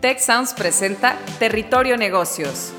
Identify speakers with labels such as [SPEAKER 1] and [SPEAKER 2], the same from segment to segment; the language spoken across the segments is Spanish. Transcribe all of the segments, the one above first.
[SPEAKER 1] Tech Sounds presenta Territorio Negocios.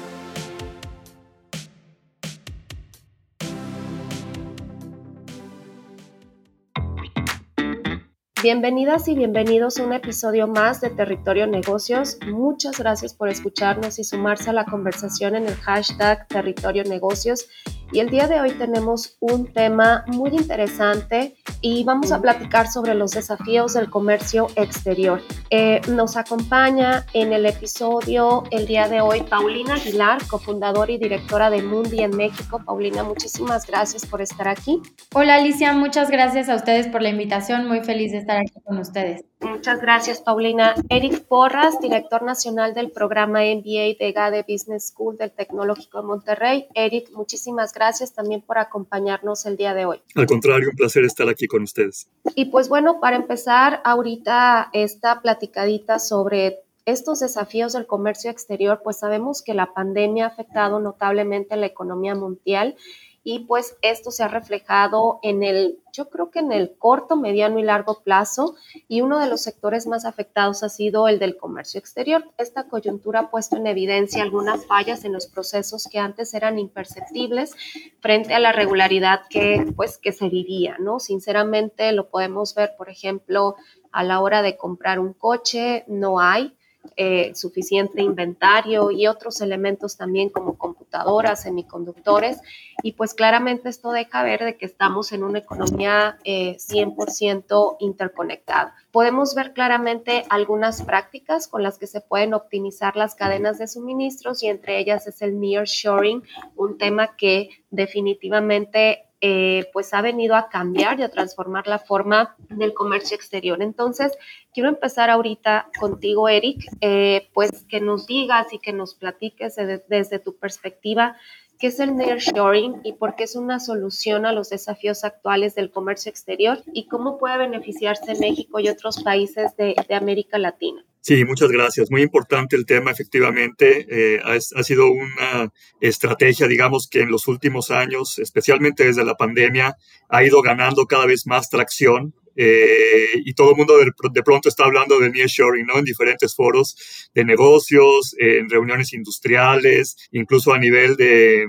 [SPEAKER 2] Bienvenidas y bienvenidos a un episodio más de Territorio Negocios. Muchas gracias por escucharnos y sumarse a la conversación en el hashtag Territorio Negocios. Y el día de hoy tenemos un tema muy interesante y vamos a platicar sobre los desafíos del comercio exterior. Eh, nos acompaña en el episodio el día de hoy Paulina Aguilar, cofundadora y directora de Mundi en México. Paulina, muchísimas gracias por estar aquí.
[SPEAKER 3] Hola Alicia, muchas gracias a ustedes por la invitación. Muy feliz de estar aquí con ustedes.
[SPEAKER 2] Muchas gracias, Paulina. Eric Porras, director nacional del programa MBA de GADE Business School del Tecnológico de Monterrey. Eric, muchísimas gracias también por acompañarnos el día de hoy.
[SPEAKER 4] Al contrario, un placer estar aquí con ustedes.
[SPEAKER 2] Y pues bueno, para empezar ahorita esta platicadita sobre estos desafíos del comercio exterior, pues sabemos que la pandemia ha afectado notablemente la economía mundial y pues esto se ha reflejado en el, yo creo que en el corto, mediano y largo plazo y uno de los sectores más afectados ha sido el del comercio exterior. Esta coyuntura ha puesto en evidencia algunas fallas en los procesos que antes eran imperceptibles frente a la regularidad que pues que se vivía, ¿no? Sinceramente lo podemos ver, por ejemplo, a la hora de comprar un coche, no hay eh, suficiente inventario y otros elementos también como computadoras, semiconductores. Y pues claramente esto deja ver de que estamos en una economía 100% eh, interconectada. Podemos ver claramente algunas prácticas con las que se pueden optimizar las cadenas de suministros y entre ellas es el nearshoring, un tema que definitivamente eh, pues ha venido a cambiar y a transformar la forma del comercio exterior. Entonces, quiero empezar ahorita contigo, Eric, eh, pues que nos digas y que nos platiques desde tu perspectiva qué es el nearshoring y por qué es una solución a los desafíos actuales del comercio exterior y cómo puede beneficiarse México y otros países de América Latina.
[SPEAKER 4] Sí, muchas gracias. Muy importante el tema, efectivamente. Eh, ha, sido una estrategia, digamos, que en los últimos años, especialmente desde la pandemia, ha ido ganando cada vez más tracción. Eh, y todo el mundo de, pronto está hablando de nearshoring, ¿no? En diferentes foros de negocios, en reuniones industriales, incluso a nivel de,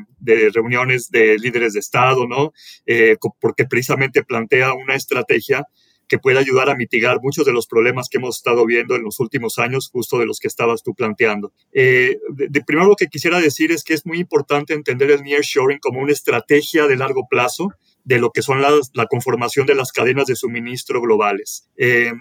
[SPEAKER 4] reuniones de líderes de Estado, ¿no? Eh, porque precisamente plantea una estrategia que puede ayudar a mitigar muchos de los problemas que hemos estado viendo en los últimos años, justo de los que estabas tú planteando. Eh, de, primero lo que quisiera decir es que es muy importante entender el nearshoring como una estrategia de largo plazo de lo que son las, la conformación de las cadenas de suministro globales. Eh,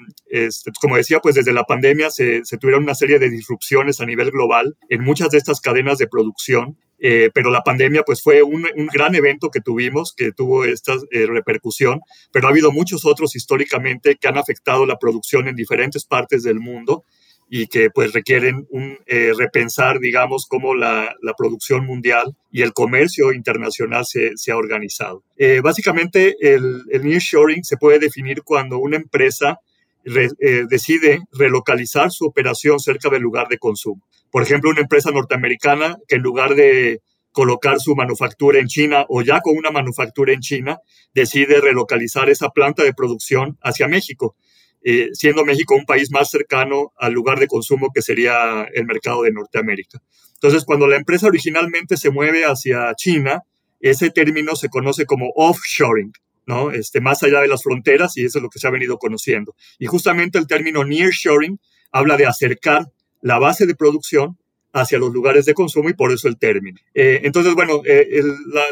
[SPEAKER 4] como decía, pues desde la pandemia se, tuvieron una serie de disrupciones a nivel global en muchas de estas cadenas de producción eh, pero la pandemia pues fue un, gran evento que tuvimos, que tuvo esta eh, repercusión, pero ha habido muchos otros históricamente que han afectado la producción en diferentes partes del mundo y que pues requieren un eh, repensar, digamos, cómo la, producción mundial y el comercio internacional se, ha organizado. básicamente el, el nearshoring se puede definir cuando una empresa decide relocalizar su operación cerca del lugar de consumo. Por ejemplo, una empresa norteamericana que en lugar de colocar su manufactura en China o ya con una manufactura en China, decide relocalizar esa planta de producción hacia México, eh, siendo México un país más cercano al lugar de consumo que sería el mercado de Norteamérica. Entonces, cuando la empresa originalmente se mueve hacia China, ese término se conoce como offshoring, ¿no? Este, más allá de las fronteras y eso es lo que se ha venido conociendo. Y justamente el término nearshoring habla de acercar la base de producción hacia los lugares de consumo y por eso el término. Eh, entonces, bueno, eh,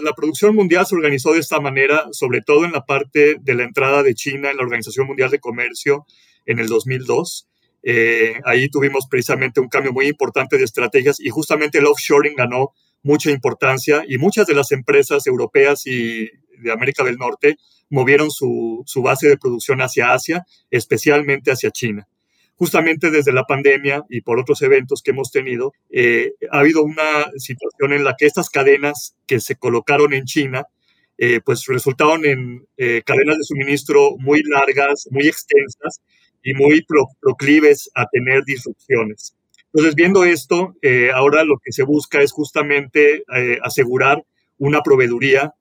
[SPEAKER 4] la, producción mundial se organizó de esta manera, sobre todo en la parte de la entrada de China en la Organización Mundial de Comercio en el 2002. Eh, ahí tuvimos precisamente un cambio muy importante de estrategias y justamente el offshoring ganó mucha importancia y muchas de las empresas europeas y de América del Norte movieron su, su base de producción hacia Asia, especialmente hacia China justamente desde la pandemia y por otros eventos que hemos tenido, eh, ha habido una situación en la que estas cadenas que se colocaron en China, eh, pues resultaron en eh, cadenas de suministro muy largas, muy extensas y muy proclives a tener disrupciones. Entonces, viendo esto, ahora lo que se busca es justamente asegurar una proveeduría,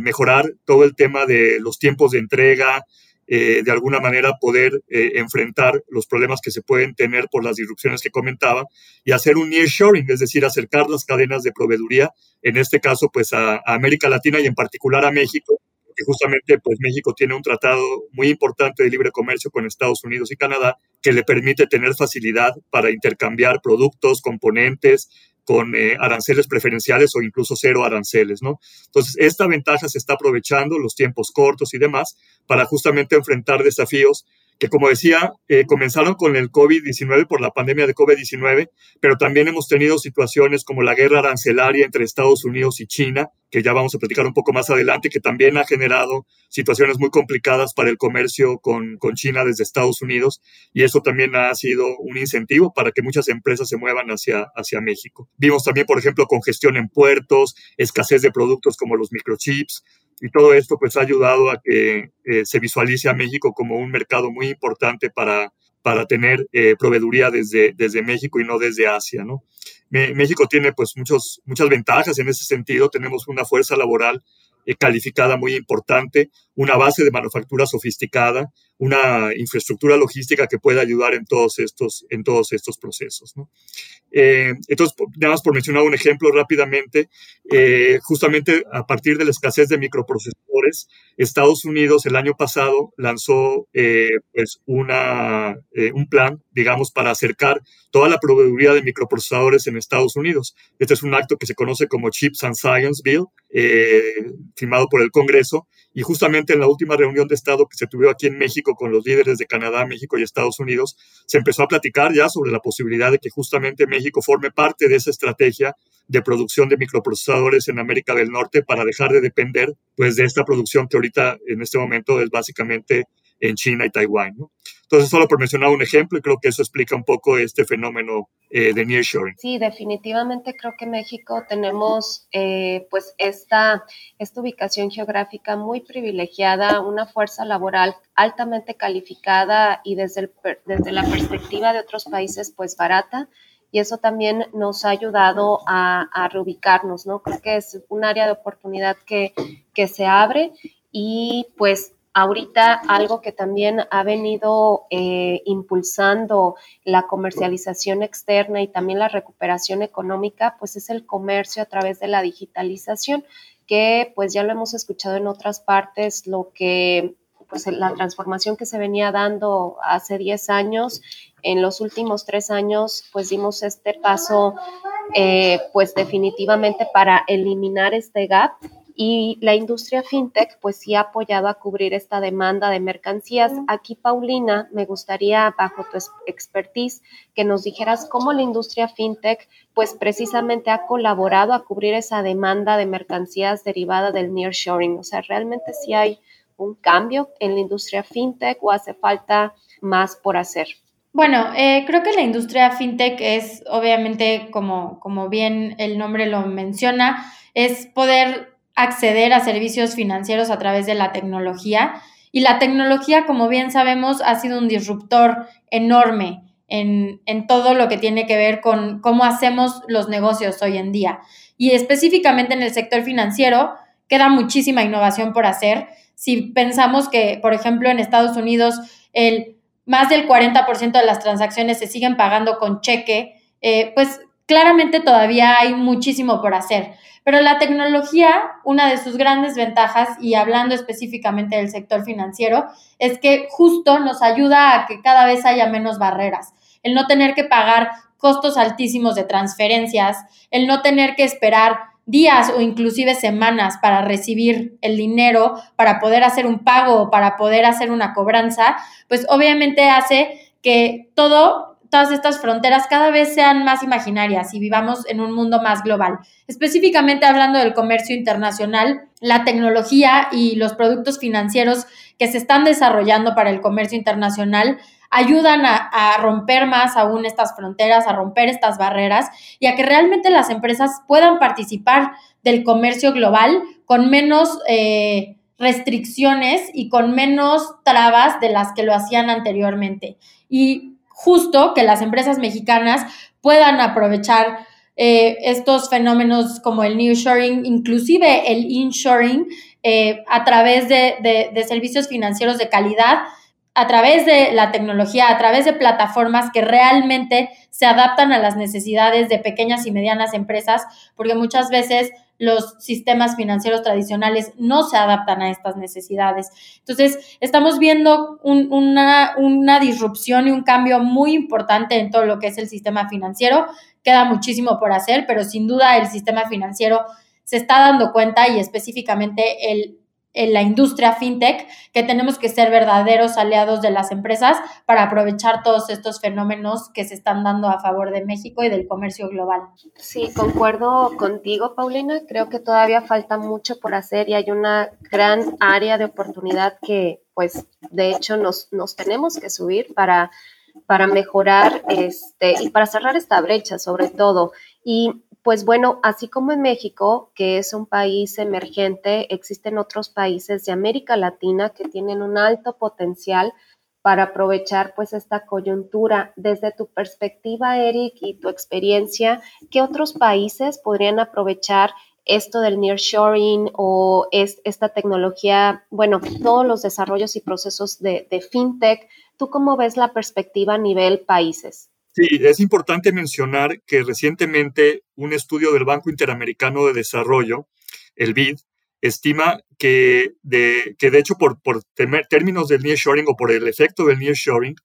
[SPEAKER 4] mejorar todo el tema de los tiempos de entrega, eh, de alguna manera poder eh, enfrentar los problemas que se pueden tener por las disrupciones que comentaba y hacer un nearshoring, es decir, acercar las cadenas de proveeduría, en este caso, pues a, América Latina y en particular a México, que justamente pues México tiene un tratado muy importante de libre comercio con Estados Unidos y Canadá que le permite tener facilidad para intercambiar productos, componentes, con eh, aranceles preferenciales o incluso cero aranceles, ¿no? Entonces, esta ventaja se está aprovechando, los tiempos cortos y demás, para justamente enfrentar desafíos que como decía, eh, comenzaron con el COVID-19 por la pandemia de COVID-19, pero también hemos tenido situaciones como la guerra arancelaria entre Estados Unidos y China, que ya vamos a platicar un poco más adelante, que también ha generado situaciones muy complicadas para el comercio con, con China desde Estados Unidos, y eso también ha sido un incentivo para que muchas empresas se muevan hacia, hacia México. Vimos también, por ejemplo, congestión en puertos, escasez de productos como los microchips, y todo esto pues ha ayudado a que eh, se visualice a México como un mercado muy importante para, para tener eh, proveeduría desde, desde México y no desde Asia, ¿no? México tiene pues muchos, muchas ventajas en ese sentido. Tenemos una fuerza laboral eh, calificada muy importante, una base de manufactura sofisticada, una infraestructura logística que puede ayudar en todos estos, en todos estos procesos. Eh, entonces, nada más por mencionar un ejemplo rápidamente, eh, justamente a partir de la escasez de microprocesadores, Estados Unidos el año pasado lanzó eh, pues una, un plan, digamos, para acercar toda la proveeduría de microprocesadores en Estados Unidos. Este es un acto que se conoce como Chips and Science Bill, firmado por el Congreso, y justamente en la última reunión de Estado que se tuvo aquí en México con los líderes de Canadá, México y Estados Unidos, se empezó a platicar ya sobre la posibilidad de que justamente México forme parte de esa estrategia de producción de microprocesadores en América del Norte para dejar de depender pues de esta producción que ahorita en este momento es básicamente en China y Taiwán. ¿no? Entonces, solo por mencionar un ejemplo, y creo que eso explica un poco este fenómeno eh, de nearshoring.
[SPEAKER 2] Sí, definitivamente creo que México tenemos eh, pues esta, esta ubicación geográfica muy privilegiada, una fuerza laboral altamente calificada y desde, el, desde la perspectiva de otros países pues barata y eso también nos ha ayudado a, a, reubicarnos, ¿no? Creo que es un área de oportunidad que, que se abre y pues Ahorita algo que también ha venido eh, impulsando la comercialización externa y también la recuperación económica, pues es el comercio a través de la digitalización, que pues ya lo hemos escuchado en otras partes, lo que pues la transformación que se venía dando hace 10 años, en los últimos tres años pues dimos este paso eh, pues definitivamente para eliminar este gap y la industria fintech pues sí ha apoyado a cubrir esta demanda de mercancías. Aquí, Paulina, me gustaría, bajo tu expertise, que nos dijeras cómo la industria fintech pues precisamente ha colaborado a cubrir esa demanda de mercancías derivada del nearshoring. O sea, ¿realmente sí hay un cambio en la industria fintech o hace falta más por hacer?
[SPEAKER 3] Bueno, eh, creo que la industria fintech es obviamente, como, como bien el nombre lo menciona, es poder acceder a servicios financieros a través de la tecnología. Y la tecnología, como bien sabemos, ha sido un disruptor enorme en, todo lo que tiene que ver con cómo hacemos los negocios hoy en día. Y específicamente en el sector financiero, queda muchísima innovación por hacer. Si pensamos que, por ejemplo, en Estados Unidos, el, más del 40% de las transacciones se siguen pagando con cheque, eh, pues claramente todavía hay muchísimo por hacer. Pero la tecnología, una de sus grandes ventajas, y hablando específicamente del sector financiero, es que justo nos ayuda a que cada vez haya menos barreras. El no tener que pagar costos altísimos de transferencias, el no tener que esperar días o inclusive semanas para recibir el dinero, para poder hacer un pago o para poder hacer una cobranza, pues obviamente hace que todo todas estas fronteras cada vez sean más imaginarias y vivamos en un mundo más global. Específicamente hablando del comercio internacional, la tecnología y los productos financieros que se están desarrollando para el comercio internacional ayudan a, romper más aún estas fronteras, a romper estas barreras y a que realmente las empresas puedan participar del comercio global con menos... Eh, restricciones y con menos trabas de las que lo hacían anteriormente. Y justo que las empresas mexicanas puedan aprovechar eh, estos fenómenos como el nearshoring, inclusive el inshoring, eh, a través de, de servicios financieros de calidad a través de la tecnología, a través de plataformas que realmente se adaptan a las necesidades de pequeñas y medianas empresas, porque muchas veces los sistemas financieros tradicionales no se adaptan a estas necesidades. Entonces, estamos viendo una, una disrupción y un cambio muy importante en todo lo que es el sistema financiero. Queda muchísimo por hacer, pero sin duda el sistema financiero se está dando cuenta y específicamente el en la industria fintech, que tenemos que ser verdaderos aliados de las empresas para aprovechar todos estos fenómenos que se están dando a favor de México y del comercio global.
[SPEAKER 2] Sí, concuerdo contigo, Paulina. Creo que todavía falta mucho por hacer y hay una gran área de oportunidad que, pues, de hecho, nos, nos tenemos que subir para para mejorar este y para cerrar esta brecha sobre todo. Y pues bueno, así como en México, que es un país emergente, existen otros países de América Latina que tienen un alto potencial para aprovechar pues esta coyuntura. Desde tu perspectiva, Eric, y tu experiencia, ¿qué otros países podrían aprovechar esto del nearshoring o es, esta tecnología, bueno, todos los desarrollos y procesos de, de fintech? ¿Tú cómo ves la perspectiva a nivel países?
[SPEAKER 4] Sí, es importante mencionar que recientemente un estudio del Banco Interamericano de Desarrollo, el BID, estima que de, que de hecho por, por términos del nearshoring o por el efecto del nearshoring,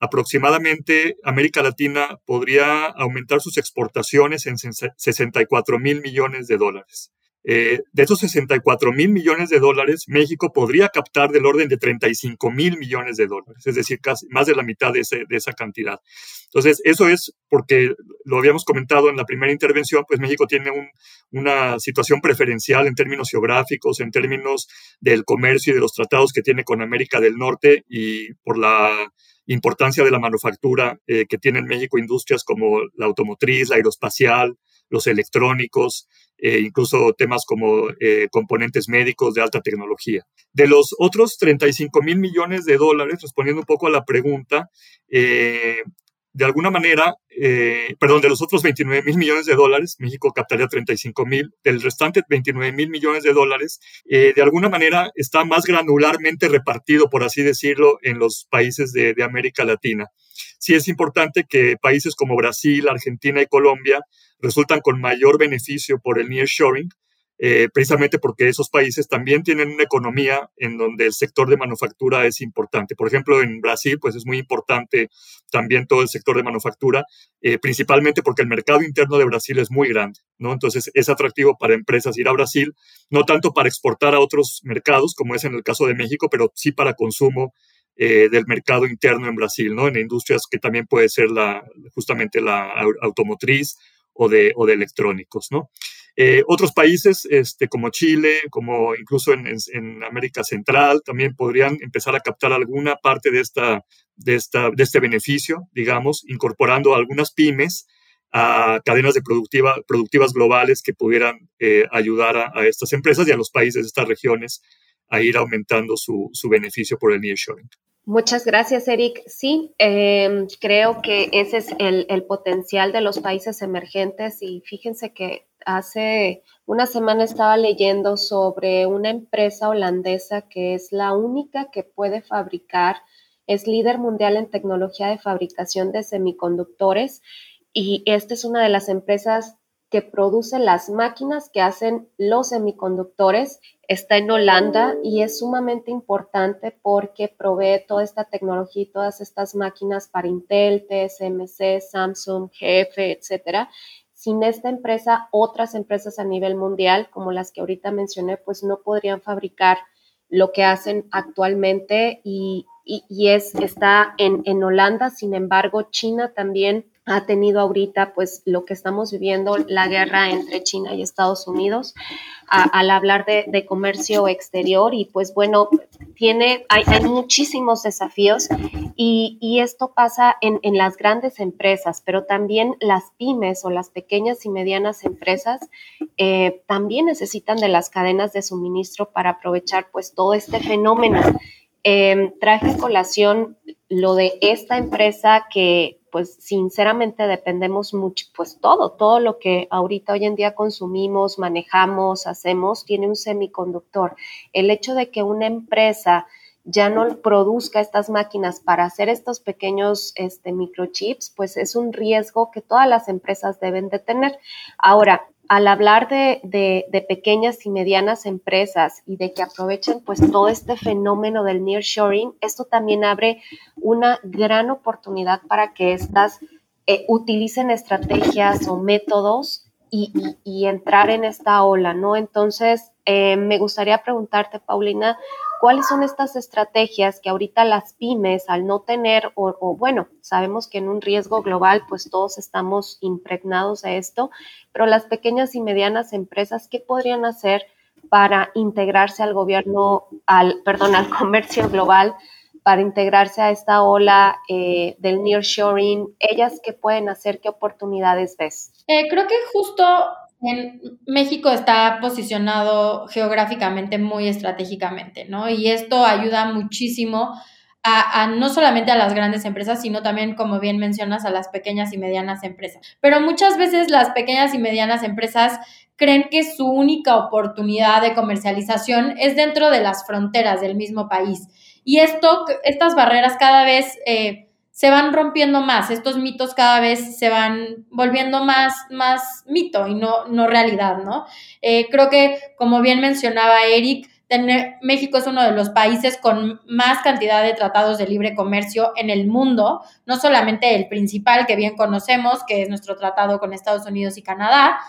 [SPEAKER 4] aproximadamente América Latina podría aumentar sus exportaciones en 64 mil millones de dólares. Eh, de esos 64 mil millones de dólares, México podría captar del orden de 35 mil millones de dólares, es decir, casi más de la mitad de, esa cantidad. Entonces, eso es porque lo habíamos comentado en la primera intervención, pues México tiene una situación preferencial en términos geográficos, en términos del comercio y de los tratados que tiene con América del Norte y por la importancia de la manufactura eh, que tiene en México industrias como la automotriz, la aeroespacial, los electrónicos, eh, incluso temas como eh, componentes médicos de alta tecnología. De los otros 35 mil millones de dólares, respondiendo un poco a la pregunta, eh, de alguna manera, perdón, de los otros 29 mil millones de dólares, México captaría 35 mil, del restante 29 mil millones de dólares, de alguna manera está más granularmente repartido, por así decirlo, en los países de, de América Latina. Sí es importante que países como Brasil, Argentina y Colombia resultan con mayor beneficio por el nearshoring, eh, precisamente porque esos países también tienen una economía en donde el sector de manufactura es importante. Por ejemplo, en Brasil, pues es muy importante también todo el sector de manufactura, eh, principalmente porque el mercado interno de Brasil es muy grande, ¿no? Entonces es atractivo para empresas ir a Brasil, no tanto para exportar a otros mercados, como es en el caso de México, pero sí para consumo eh, del mercado interno en Brasil, ¿no? En industrias que también puede ser la, justamente la automotriz o de, o de electrónicos, ¿no? Eh, otros países este, como Chile, como incluso en, América Central, también podrían empezar a captar alguna parte de, esta, de, esta, de este beneficio, digamos, incorporando algunas pymes a cadenas de productiva, productivas globales que pudieran eh, ayudar a, estas empresas y a los países de estas regiones a ir aumentando su, su beneficio por el nearshoring.
[SPEAKER 2] Muchas gracias, Eric. Sí, em, creo que ese es el, el, potencial de los países emergentes y fíjense que hace una semana estaba leyendo sobre una empresa holandesa que es la única que puede fabricar, es líder mundial en tecnología de fabricación de semiconductores y esta es una de las empresas que produce las máquinas que hacen los semiconductores. Está en Holanda y es sumamente importante porque provee toda esta tecnología y todas estas máquinas para Intel, TSMC, Samsung, GF, etcétera. Sin esta empresa, otras empresas a nivel mundial, como las que ahorita mencioné, pues no podrían fabricar lo que hacen actualmente y, es, está en, en Holanda. Sin embargo, China también ha tenido ahorita pues lo que estamos viviendo, la guerra entre China y Estados Unidos, al hablar de, comercio exterior y pues bueno, tiene, hay, muchísimos desafíos y, esto pasa en, las grandes empresas, pero también las pymes o las pequeñas y medianas empresas eh, también necesitan de las cadenas de suministro para aprovechar pues todo este fenómeno. Eh, traje colación lo de esta empresa que pues sinceramente dependemos mucho, pues todo, todo lo que ahorita hoy en día consumimos, manejamos, hacemos, tiene un semiconductor. El hecho de que una empresa ya no produzca estas máquinas para hacer estos pequeños este, microchips, pues es un riesgo que todas las empresas deben de tener. Ahora, al hablar de, pequeñas y medianas empresas y de que aprovechen pues todo este fenómeno del nearshoring, esto también abre una gran oportunidad para que éstas eh, utilicen estrategias o métodos y, entrar en esta ola, ¿no? Entonces, eh, me gustaría preguntarte, Paulina, ¿cuáles son estas estrategias que ahorita las pymes, al no tener, o, bueno, sabemos que en un riesgo global, pues todos estamos impregnados de esto, pero las pequeñas y medianas empresas, ¿qué podrían hacer para integrarse al gobierno, al, perdón, al comercio global? para integrarse a esta ola eh, del nearshoring? ¿Ellas qué pueden hacer? ¿Qué oportunidades ves?
[SPEAKER 3] Eh, creo que justo en México está posicionado geográficamente muy estratégicamente, ¿no? Y esto ayuda muchísimo a, no solamente a las grandes empresas, sino también, como bien mencionas, a las pequeñas y medianas empresas. Pero muchas veces las pequeñas y medianas empresas creen que su única oportunidad de comercialización es dentro de las fronteras del mismo país. Y esto, estas barreras cada vez eh, se van rompiendo más, estos mitos cada vez se van volviendo más, más mito y no, no realidad, ¿no? Eh, creo que, como bien mencionaba Eric, México es uno de los países con más cantidad de tratados de libre comercio en el mundo, no solamente el principal que bien conocemos, que es nuestro tratado con Estados Unidos y Canadá,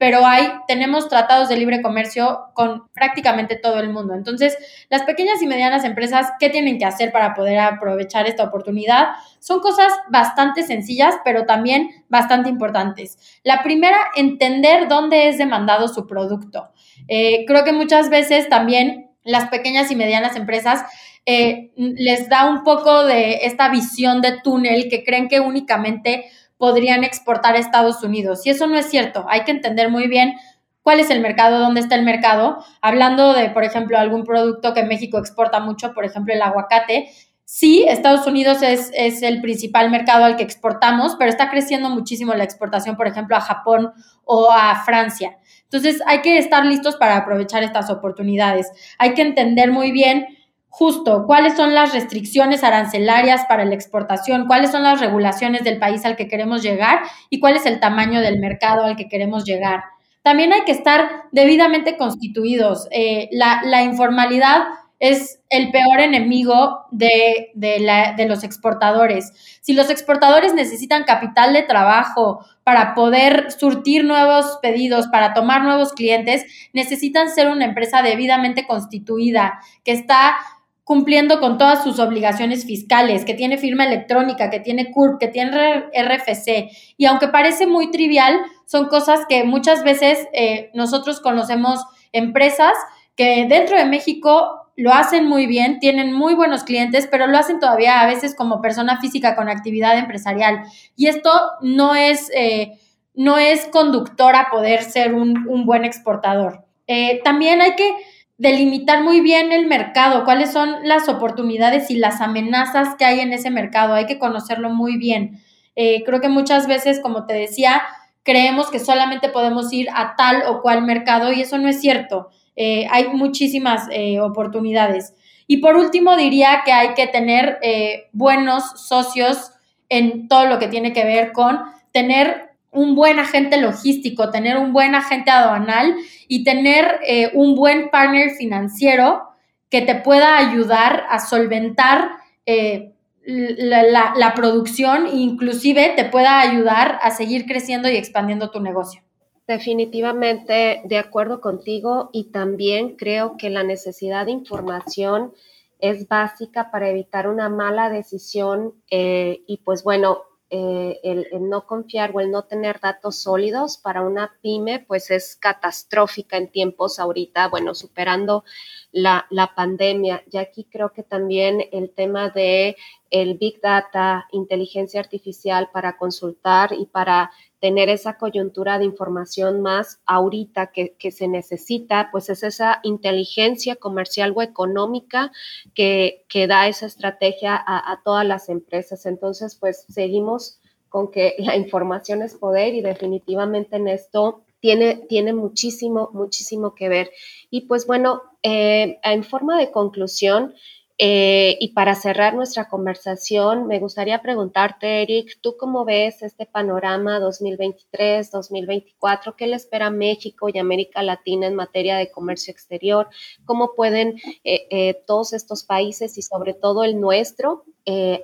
[SPEAKER 3] pero hay, tenemos tratados de libre comercio con prácticamente todo el mundo. Entonces, las pequeñas y medianas empresas, ¿qué tienen que hacer para poder aprovechar esta oportunidad? Son cosas bastante sencillas, pero también bastante importantes. La primera, entender dónde es demandado su producto. Eh, creo que muchas veces también las pequeñas y medianas empresas eh, les da un poco de esta visión de túnel que creen que únicamente podrían exportar a Estados Unidos. Y eso no es cierto. Hay que entender muy bien cuál es el mercado, dónde está el mercado. Hablando de, por ejemplo, algún producto que México exporta mucho, por ejemplo, el aguacate. Sí, Estados Unidos es, es, el principal mercado al que exportamos, pero está creciendo muchísimo la exportación, por ejemplo, a Japón o a Francia. Entonces, hay que estar listos para aprovechar estas oportunidades. Hay que entender muy bien justo cuáles son las restricciones arancelarias para la exportación, cuáles son las regulaciones del país al que queremos llegar y cuál es el tamaño del mercado al que queremos llegar. También hay que estar debidamente constituidos. Eh, la, informalidad es el peor enemigo de, de, los exportadores. Si los exportadores necesitan capital de trabajo para poder surtir nuevos pedidos, para tomar nuevos clientes, necesitan ser una empresa debidamente constituida, que está cumpliendo con todas sus obligaciones fiscales, que tiene firma electrónica, que tiene CURP, que tiene RFC. Y aunque parece muy trivial, son cosas que muchas veces eh, nosotros conocemos empresas que dentro de México lo hacen muy bien, tienen muy buenos clientes, pero lo hacen todavía a veces como persona física con actividad empresarial. Y esto no es, eh, no es conductor a poder ser un, un buen exportador. Eh, también hay que delimitar muy bien el mercado, cuáles son las oportunidades y las amenazas que hay en ese mercado. Hay que conocerlo muy bien. Eh, creo que muchas veces, como te decía, creemos que solamente podemos ir a tal o cual mercado y eso no es cierto. Eh, hay muchísimas eh, oportunidades. Y por último, diría que hay que tener buenos socios en todo lo que tiene que ver con tener un buen agente logístico, tener un buen agente aduanal y tener eh, un buen partner financiero que te pueda ayudar a solventar eh, la, producción e inclusive te pueda ayudar a seguir creciendo y expandiendo tu negocio.
[SPEAKER 2] Definitivamente de acuerdo contigo y también creo que la necesidad de información es básica para evitar una mala decisión eh, y pues bueno, eh, el, no confiar o el no tener datos sólidos para una pyme, pues es catastrófica en tiempos ahorita, bueno, superando la, la pandemia. Y aquí creo que también el tema de el Big Data, inteligencia artificial para consultar y para tener esa coyuntura de información más ahorita que, se necesita, pues es esa inteligencia comercial o económica que, que da esa estrategia a, todas las empresas. Entonces, pues seguimos con que la información es poder y definitivamente en esto tiene, tiene muchísimo, muchísimo que ver. Y pues bueno, eh, en forma de conclusión, eh, y para cerrar nuestra conversación, me gustaría preguntarte, Eric, ¿tú cómo ves este panorama 2023-2024? ¿Qué le espera México y América Latina en materia de comercio exterior? ¿Cómo pueden eh, eh, todos estos países y sobre todo el nuestro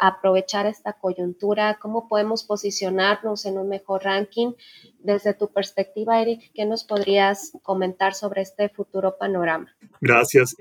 [SPEAKER 2] aprovechar esta coyuntura? ¿Cómo podemos posicionarnos en un mejor ranking? Desde tu perspectiva, Eric, ¿qué nos podrías comentar sobre este futuro panorama?
[SPEAKER 4] Gracias.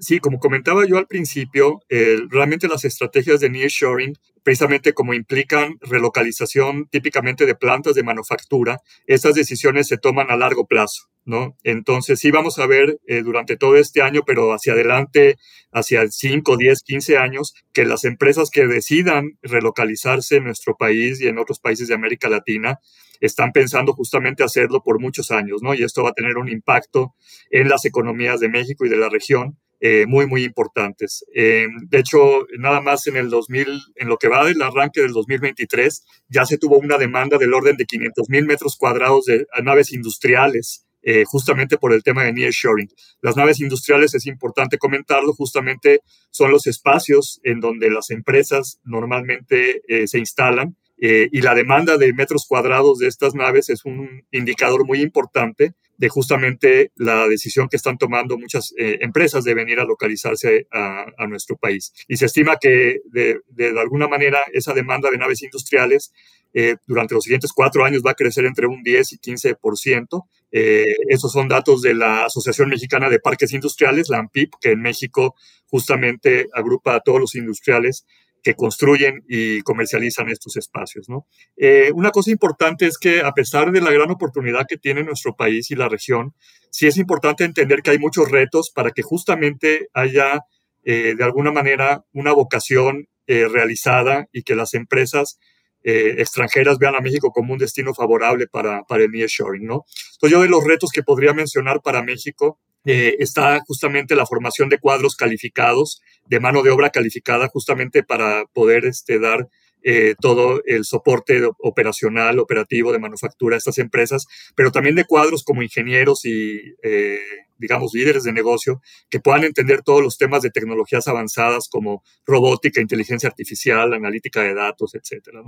[SPEAKER 4] sí, como comentaba yo al principio, eh, realmente las estrategias de nearshoring, precisamente como implican relocalización típicamente de plantas de manufactura, estas decisiones se toman a largo plazo. ¿no? Entonces sí vamos a ver eh, durante todo este año, pero hacia adelante, hacia 5, 10, 15 años, que las empresas que decidan relocalizarse en nuestro país y en otros países de América Latina están pensando justamente hacerlo por muchos años, ¿no? Y esto va a tener un impacto en las economías de México y de la región eh, muy, muy importantes. Eh, de hecho, nada más en el 2000, en lo que va del arranque del 2023, ya se tuvo una demanda del orden de 500 mil metros cuadrados de naves industriales. Eh, justamente por el tema de nearshoring. Las naves industriales, es importante comentarlo, justamente son los espacios en donde las empresas normalmente se instalan y la demanda de metros cuadrados de estas naves es un indicador muy importante de justamente la decisión que están tomando muchas eh, empresas de venir a localizarse a, nuestro país. Y se estima que de, alguna manera esa demanda de naves industriales eh, durante los siguientes cuatro años va a crecer entre un 10 y 15%. Eh, esos son datos de la Asociación Mexicana de Parques Industriales, la AMPIP, que en México justamente agrupa a todos los industriales que construyen y comercializan estos espacios. ¿no? Eh, una cosa importante es que a pesar de la gran oportunidad que tiene nuestro país y la región, sí es importante entender que hay muchos retos para que justamente haya eh, de alguna manera una vocación eh, realizada y que las empresas extranjeras vean a México como un destino favorable para, para el nearshoring. ¿no? Entonces yo de los retos que podría mencionar para México eh, está justamente la formación de cuadros calificados, de mano de obra calificada, justamente para poder este, dar eh, todo el soporte operacional, operativo de manufactura a estas empresas, pero también de cuadros como ingenieros y eh, digamos, líderes de negocio que puedan entender todos los temas de tecnologías avanzadas como robótica, inteligencia artificial, analítica de datos, etcétera.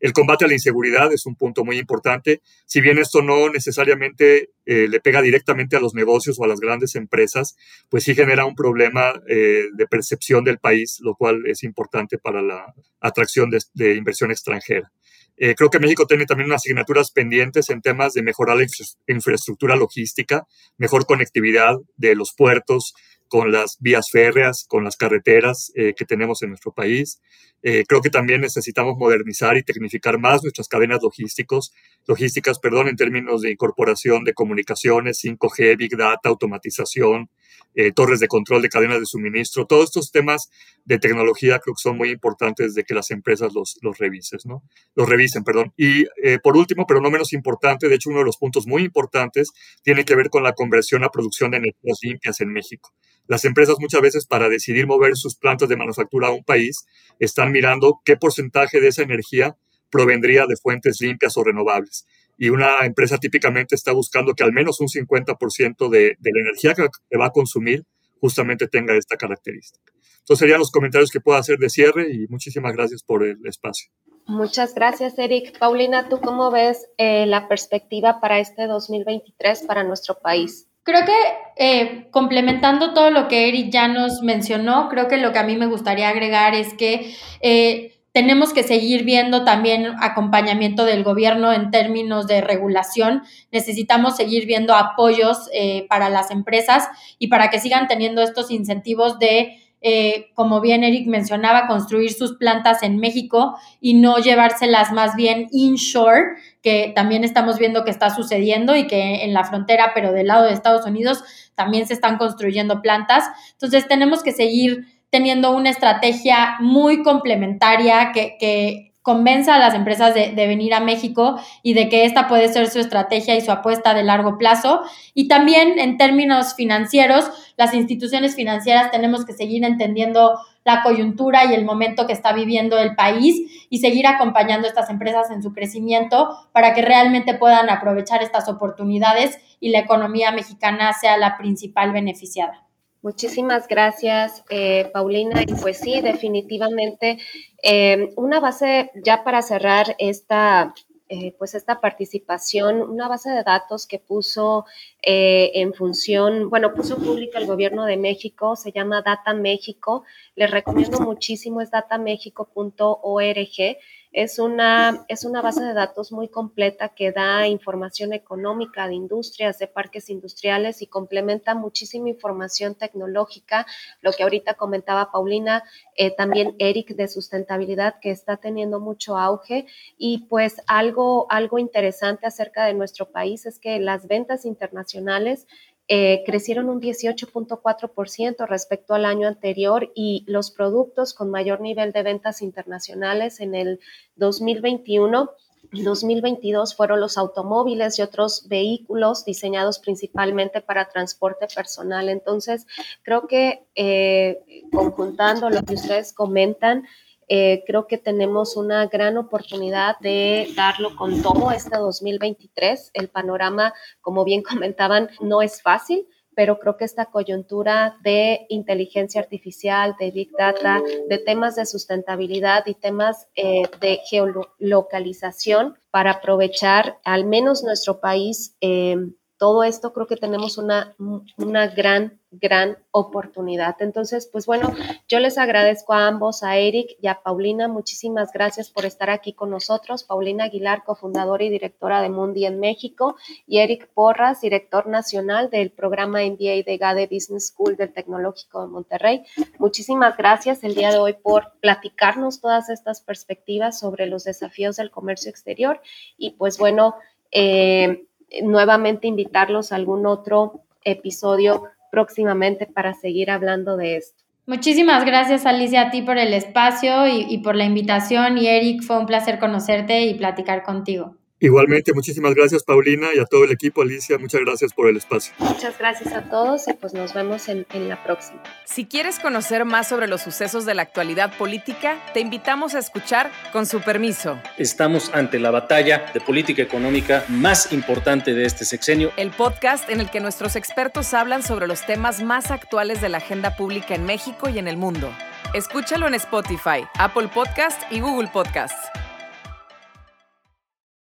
[SPEAKER 4] El combate a la inseguridad es un punto muy importante. Si bien esto no necesariamente eh, le pega directamente a los negocios o a las grandes empresas, pues sí genera un problema eh, de percepción del país, lo cual es importante para la atracción de inversión extranjera. Eh, creo que México tiene también unas asignaturas pendientes en temas de mejorar la infraestructura logística, mejor conectividad de los puertos, con las vías férreas, con las carreteras eh, que tenemos en nuestro país. Eh, creo que también necesitamos modernizar y tecnificar más nuestras cadenas logísticos, logísticas perdón, en términos de incorporación de comunicaciones, 5G, Big Data, automatización, eh, torres de control de cadenas de suministro. Todos estos temas de tecnología creo que son muy importantes de que las empresas los, los, ¿no? los revisen. Perdón. Y por último, pero no menos importante, de hecho uno de los puntos muy importantes tiene que ver con la conversión a producción de energías limpias en México. Las empresas muchas veces para decidir mover sus plantas de manufactura a un país están mirando qué porcentaje de esa energía provendría de fuentes limpias o renovables. Y una empresa típicamente está buscando que al menos un 50% de, de la energía que va a consumir justamente tenga esta característica. Entonces serían los comentarios que puedo hacer de cierre y muchísimas gracias por el espacio.
[SPEAKER 2] Muchas gracias, Eric. Paulina, ¿tú cómo ves eh, la perspectiva para este 2023 para nuestro país?
[SPEAKER 3] Creo que eh, complementando todo lo que Eric ya nos mencionó, creo que lo que a mí me gustaría agregar es que eh, tenemos que seguir viendo también acompañamiento del gobierno en términos de regulación. Necesitamos seguir viendo apoyos eh, para las empresas y para que sigan teniendo estos incentivos de eh, como bien Eric mencionaba, construir sus plantas en México y no llevárselas más bien inshore, que también estamos viendo que está sucediendo y que en la frontera, pero del lado de Estados Unidos, también se están construyendo plantas. Entonces tenemos que seguir teniendo una estrategia muy complementaria que, que convenza a las empresas de, venir a México y de que esta puede ser su estrategia y su apuesta de largo plazo. Y también en términos financieros, las instituciones financieras tenemos que seguir entendiendo la coyuntura y el momento que está viviendo el país y seguir acompañando a estas empresas en su crecimiento para que realmente puedan aprovechar estas oportunidades y la economía mexicana sea la principal beneficiada.
[SPEAKER 2] Muchísimas gracias, eh, Paulina. Y pues sí, definitivamente, eh, una base ya para cerrar esta, eh, pues esta participación, una base de datos que puso en función, bueno, puso pública el gobierno de México, se llama Data México. Les recomiendo muchísimo, es datamexico.org es una, es una base de datos muy completa que da información económica de industrias, de parques industriales y complementa muchísima información tecnológica, lo que ahorita comentaba Paulina, eh, también Eric de sustentabilidad que está teniendo mucho auge. Y pues algo, algo interesante acerca de nuestro país es que las ventas internacionales eh, crecieron un 18.4% respecto al año anterior y los productos con mayor nivel de ventas internacionales en el 2021 y 2022 fueron los automóviles y otros vehículos diseñados principalmente para transporte personal. Entonces, creo que eh, conjuntando lo que ustedes comentan, eh, creo que tenemos una gran oportunidad de darlo con todo este 2023. El panorama, como bien comentaban, no es fácil, pero creo que esta coyuntura de inteligencia artificial, de big data, de temas de sustentabilidad y temas eh, de geolocalización para aprovechar al menos nuestro país eh, todo esto creo que tenemos una, una gran, gran oportunidad. Entonces, pues bueno, yo les agradezco a ambos, a Eric y a Paulina. Muchísimas gracias por estar aquí con nosotros. Paulina Aguilar, cofundadora y directora de Mundi en México, y Eric Porras, director nacional del programa MBA de GADE Business School del Tecnológico de Monterrey. Muchísimas gracias el día de hoy por platicarnos todas estas perspectivas sobre los desafíos del comercio exterior. Y pues bueno, eh, nuevamente invitarlos a algún otro episodio próximamente para seguir hablando de esto.
[SPEAKER 3] Muchísimas gracias Alicia a ti por el espacio y, y por la invitación y Eric, fue un placer conocerte y platicar contigo.
[SPEAKER 4] Igualmente, muchísimas gracias Paulina y a todo el equipo Alicia, muchas gracias por el espacio.
[SPEAKER 2] Muchas gracias a todos y pues nos vemos en, en, la próxima.
[SPEAKER 1] Si quieres conocer más sobre los sucesos de la actualidad política, te invitamos a escuchar Con su permiso.
[SPEAKER 5] Estamos ante la batalla de política económica más importante de este sexenio.
[SPEAKER 1] El podcast en el que nuestros expertos hablan sobre los temas más actuales de la agenda pública en México y en el mundo. Escúchalo en Spotify, Apple Podcast y Google Podcast.